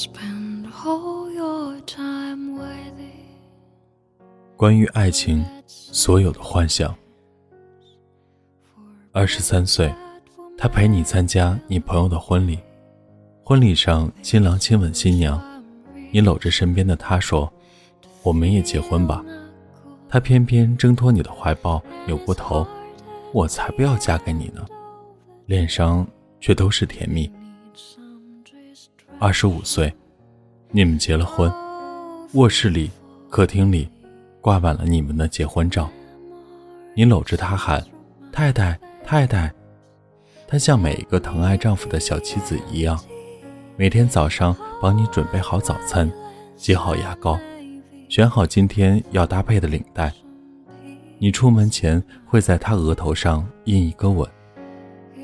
spend all your time with it. 关于爱情，所有的幻想。二十三岁，他陪你参加你朋友的婚礼，婚礼上新郎亲吻新娘，你搂着身边的他说：“我们也结婚吧。”他偏偏挣脱你的怀抱，扭过头：“我才不要嫁给你呢。”脸上却都是甜蜜。二十五岁，你们结了婚，卧室里、客厅里挂满了你们的结婚照。你搂着他喊：“太太，太太！”她像每一个疼爱丈夫的小妻子一样，每天早上帮你准备好早餐，挤好牙膏，选好今天要搭配的领带。你出门前会在她额头上印一个吻。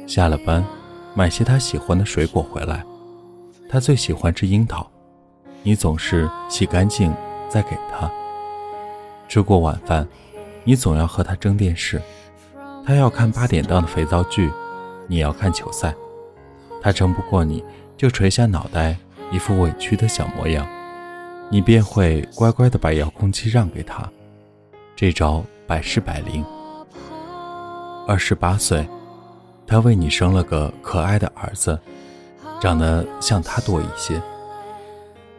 下了班，买些她喜欢的水果回来。他最喜欢吃樱桃，你总是洗干净再给他。吃过晚饭，你总要和他争电视。他要看八点档的肥皂剧，你要看球赛。他争不过你，就垂下脑袋，一副委屈的小模样。你便会乖乖的把遥控器让给他。这招百试百灵。二十八岁，他为你生了个可爱的儿子。长得像他多一些。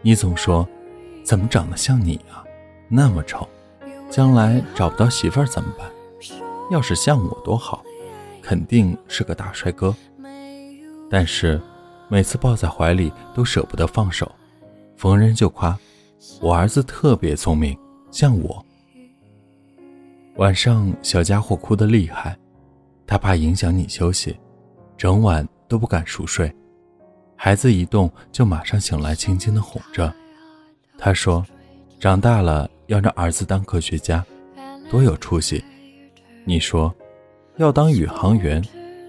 你总说，怎么长得像你啊？那么丑，将来找不到媳妇儿怎么办？要是像我多好，肯定是个大帅哥。但是每次抱在怀里都舍不得放手，逢人就夸我儿子特别聪明，像我。晚上小家伙哭得厉害，他怕影响你休息，整晚都不敢熟睡。孩子一动就马上醒来，轻轻的哄着。他说：“长大了要让儿子当科学家，多有出息。”你说：“要当宇航员，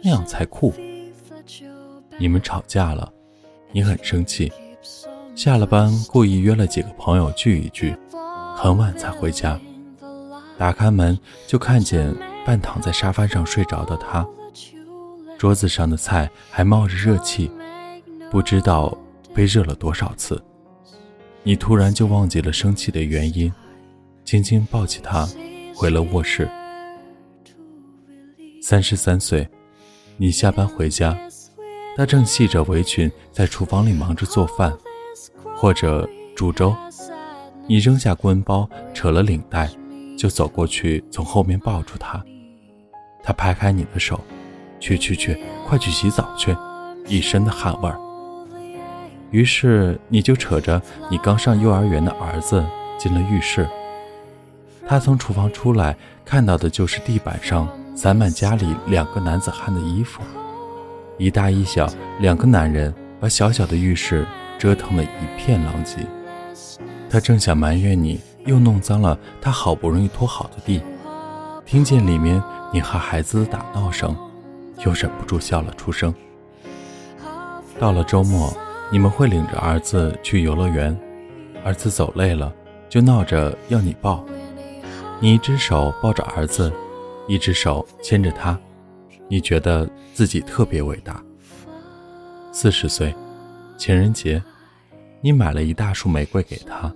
那样才酷。”你们吵架了，你很生气，下了班故意约了几个朋友聚一聚，很晚才回家。打开门就看见半躺在沙发上睡着的他，桌子上的菜还冒着热气。不知道被热了多少次，你突然就忘记了生气的原因，轻轻抱起他，回了卧室。三十三岁，你下班回家，他正系着围裙在厨房里忙着做饭，或者煮粥。你扔下棍包，扯了领带，就走过去，从后面抱住他。他拍开你的手，去去去，快去洗澡去，一身的汗味儿。于是你就扯着你刚上幼儿园的儿子进了浴室。他从厨房出来，看到的就是地板上散满家里两个男子汉的衣服，一大一小两个男人把小小的浴室折腾得一片狼藉。他正想埋怨你又弄脏了他好不容易拖好的地，听见里面你和孩子的打闹声，又忍不住笑了出声。到了周末。你们会领着儿子去游乐园，儿子走累了就闹着要你抱，你一只手抱着儿子，一只手牵着他，你觉得自己特别伟大。四十岁，情人节，你买了一大束玫瑰给他，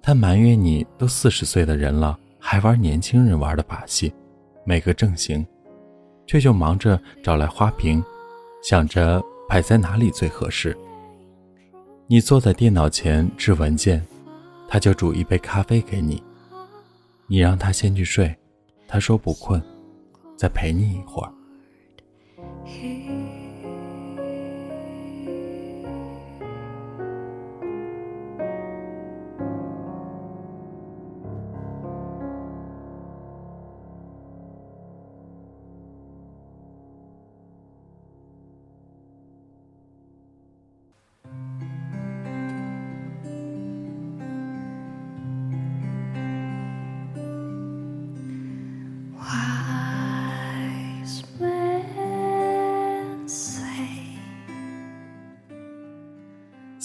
他埋怨你都四十岁的人了，还玩年轻人玩的把戏，没个正形，却就忙着找来花瓶，想着摆在哪里最合适。你坐在电脑前置文件，他就煮一杯咖啡给你。你让他先去睡，他说不困，再陪你一会儿。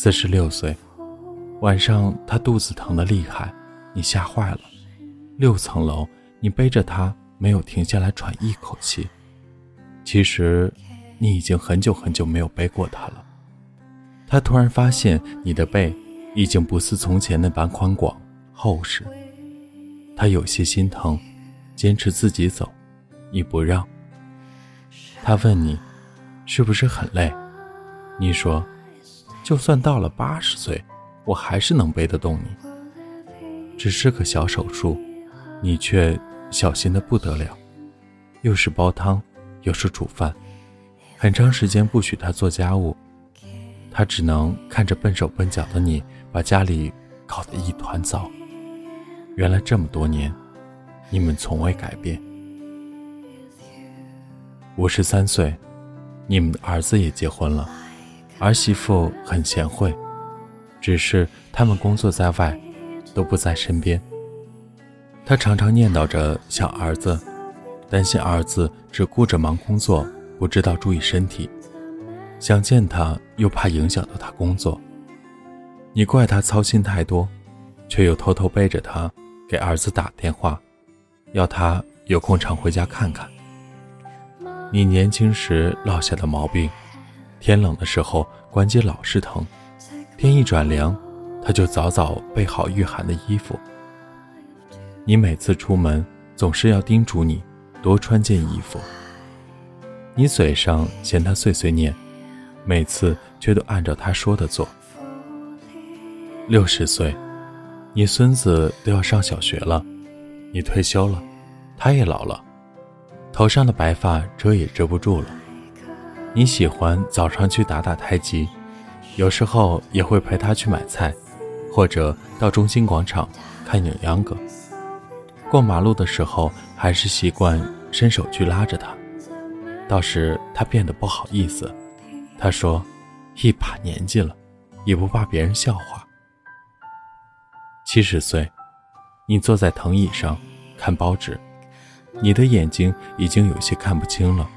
四十六岁，晚上他肚子疼得厉害，你吓坏了。六层楼，你背着他没有停下来喘一口气。其实，你已经很久很久没有背过他了。他突然发现你的背已经不似从前那般宽广厚实，他有些心疼，坚持自己走，你不让。他问你，是不是很累？你说，就算到了八十岁，我还是能背得动你。只是个小手术，你却小心的不得了，又是煲汤，又是煮饭，很长时间不许他做家务，他只能看着笨手笨脚的你把家里搞得一团糟。原来这么多年，你们从未改变。五十三岁，你们的儿子也结婚了，儿媳妇很贤惠，只是他们工作在外。都不在身边。他常常念叨着想儿子，担心儿子只顾着忙工作，不知道注意身体。想见他，又怕影响到他工作。你怪他操心太多，却又偷偷背着他给儿子打电话，要他有空常回家看看。你年轻时落下的毛病，天冷的时候关节老是疼，天一转凉。他就早早备好御寒的衣服。你每次出门总是要叮嘱你多穿件衣服。你嘴上嫌他碎碎念，每次却都按照他说的做。六十岁，你孙子都要上小学了，你退休了，他也老了，头上的白发遮也遮不住了。你喜欢早上去打打太极，有时候也会陪他去买菜。或者到中心广场看扭秧歌，过马路的时候还是习惯伸手去拉着他，倒是他变得不好意思。他说：“一把年纪了，也不怕别人笑话。”七十岁，你坐在藤椅上看报纸，你的眼睛已经有些看不清了，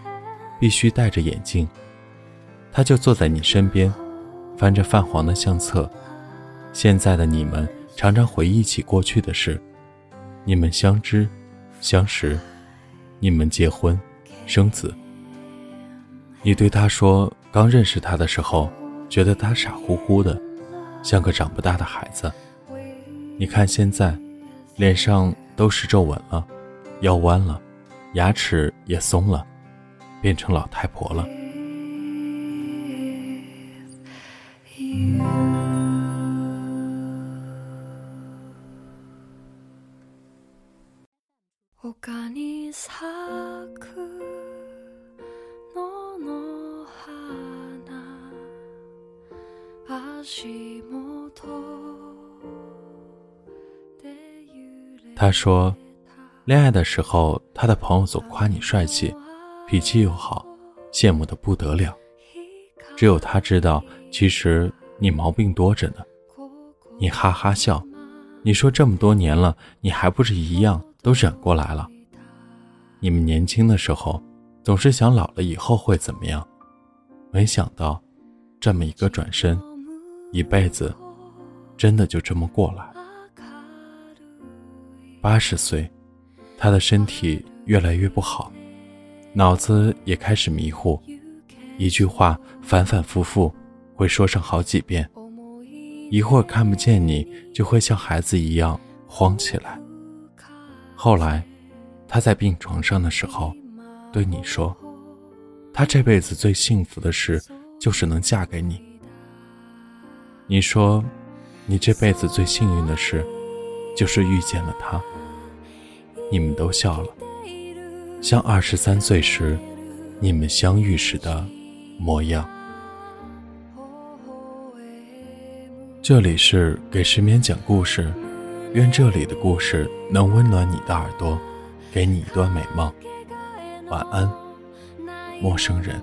必须戴着眼镜。他就坐在你身边，翻着泛黄的相册。现在的你们常常回忆起过去的事，你们相知、相识，你们结婚、生子。你对他说，刚认识他的时候，觉得他傻乎乎的，像个长不大的孩子。你看现在，脸上都是皱纹了，腰弯了，牙齿也松了，变成老太婆了。他说，恋爱的时候，他的朋友总夸你帅气，脾气又好，羡慕的不得了。只有他知道，其实你毛病多着呢。你哈哈笑，你说这么多年了，你还不是一样都忍过来了。你们年轻的时候，总是想老了以后会怎么样，没想到，这么一个转身，一辈子，真的就这么过来。八十岁，他的身体越来越不好，脑子也开始迷糊，一句话反反复复会说上好几遍，一会儿看不见你就会像孩子一样慌起来。后来，他在病床上的时候，对你说，他这辈子最幸福的事就是能嫁给你。你说，你这辈子最幸运的事，就是遇见了他。你们都笑了，像二十三岁时你们相遇时的模样。这里是给失眠讲故事，愿这里的故事能温暖你的耳朵，给你一段美梦。晚安，陌生人。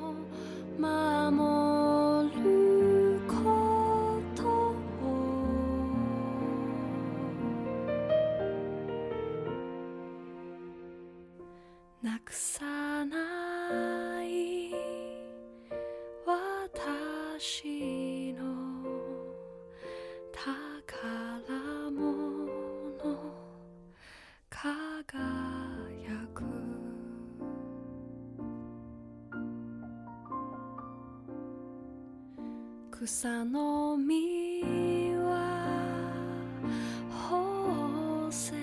草の実は宝石。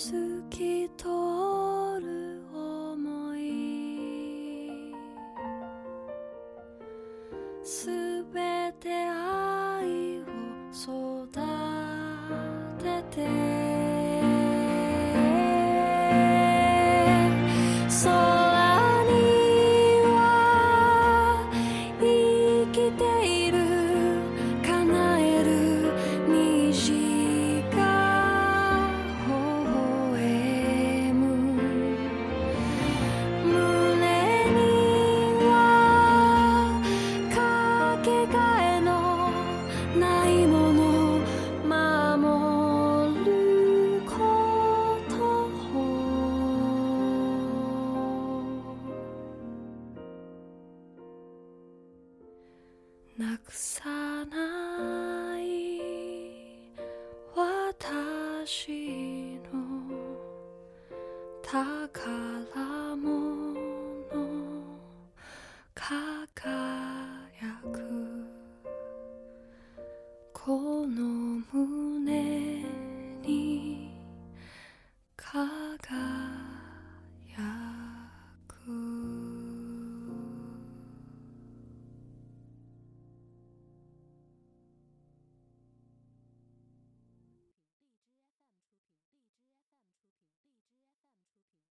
透き通